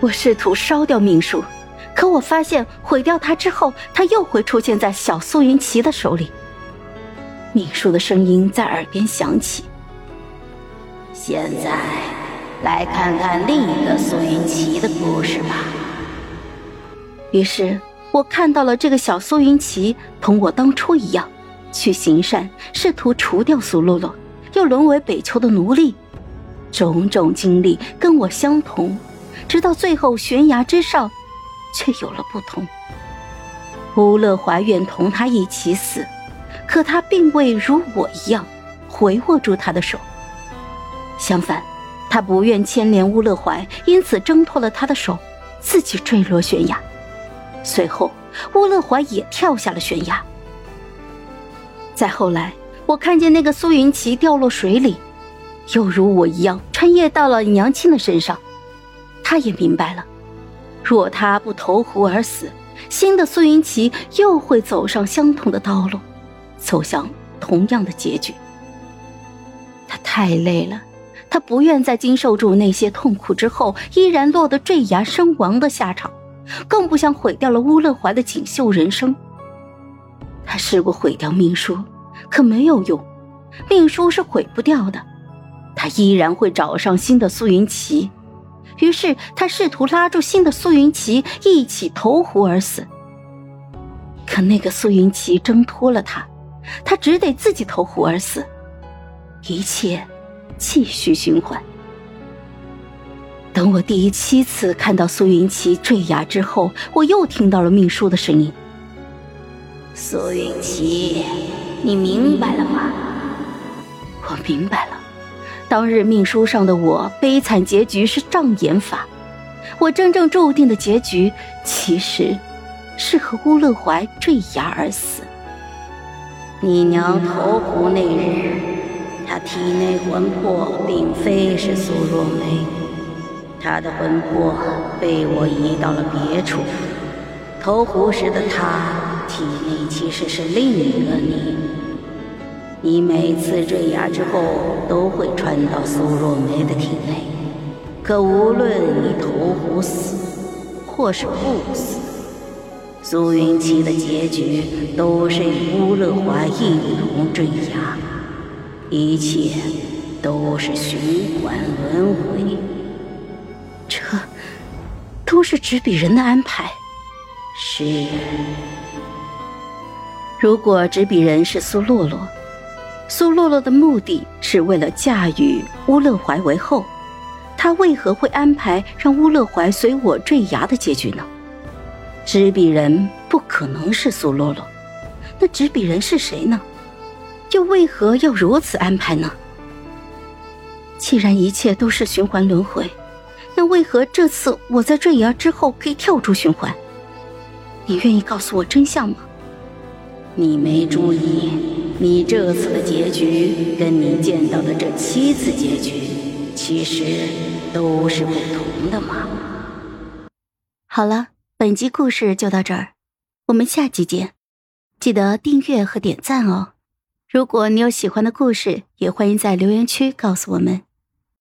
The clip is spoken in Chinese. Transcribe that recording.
我试图烧掉命书，可我发现毁掉它之后，它又会出现在小苏云奇的手里。命书的声音在耳边响起。现在，来看看另一个苏云奇的故事吧。于是我看到了这个小苏云奇同我当初一样，去行善，试图除掉苏洛洛，又沦为北丘的奴隶，种种经历跟我相同。直到最后，悬崖之上，却有了不同。乌勒怀愿同他一起死，可他并未如我一样回握住他的手。相反，他不愿牵连乌勒怀，因此挣脱了他的手，自己坠落悬崖。随后，乌勒怀也跳下了悬崖。再后来，我看见那个苏云奇掉落水里，又如我一样穿越到了娘亲的身上。他也明白了，若他不投湖而死，新的苏云奇又会走上相同的道路，走向同样的结局。他太累了，他不愿再经受住那些痛苦之后，依然落得坠崖身亡的下场，更不想毁掉了乌勒怀的锦绣人生。他试过毁掉命书，可没有用，命书是毁不掉的，他依然会找上新的苏云奇。于是他试图拉住新的苏云奇一起投湖而死，可那个苏云奇挣脱了他，他只得自己投湖而死，一切继续循环。等我第七次看到苏云奇坠崖之后，我又听到了命书的声音：“苏云奇，你明白了吗？”我明白了。当日命书上的我悲惨结局是障眼法，我真正注定的结局其实是和乌勒怀坠崖而死。你娘投湖那日，她体内魂魄并非是苏若梅，她的魂魄被我移到了别处。投湖时的她体内其实是另一个你。你每次坠崖之后都会穿到苏若梅的体内，可无论你投湖死，或是不死，苏云奇的结局都是与乌勒华一同坠崖，一切都是循环轮回。这都是执笔人的安排。是，如果执笔人是苏洛洛。苏洛洛的目的是为了驾驭乌勒怀为后，他为何会安排让乌勒怀随我坠崖的结局呢？执笔人不可能是苏洛洛，那执笔人是谁呢？又为何要如此安排呢？既然一切都是循环轮回，那为何这次我在坠崖之后可以跳出循环？你愿意告诉我真相吗？你没注意，你这次的结局跟你见到的这七次结局，其实都是不同的嘛？好了，本集故事就到这儿，我们下集见，记得订阅和点赞哦。如果你有喜欢的故事，也欢迎在留言区告诉我们。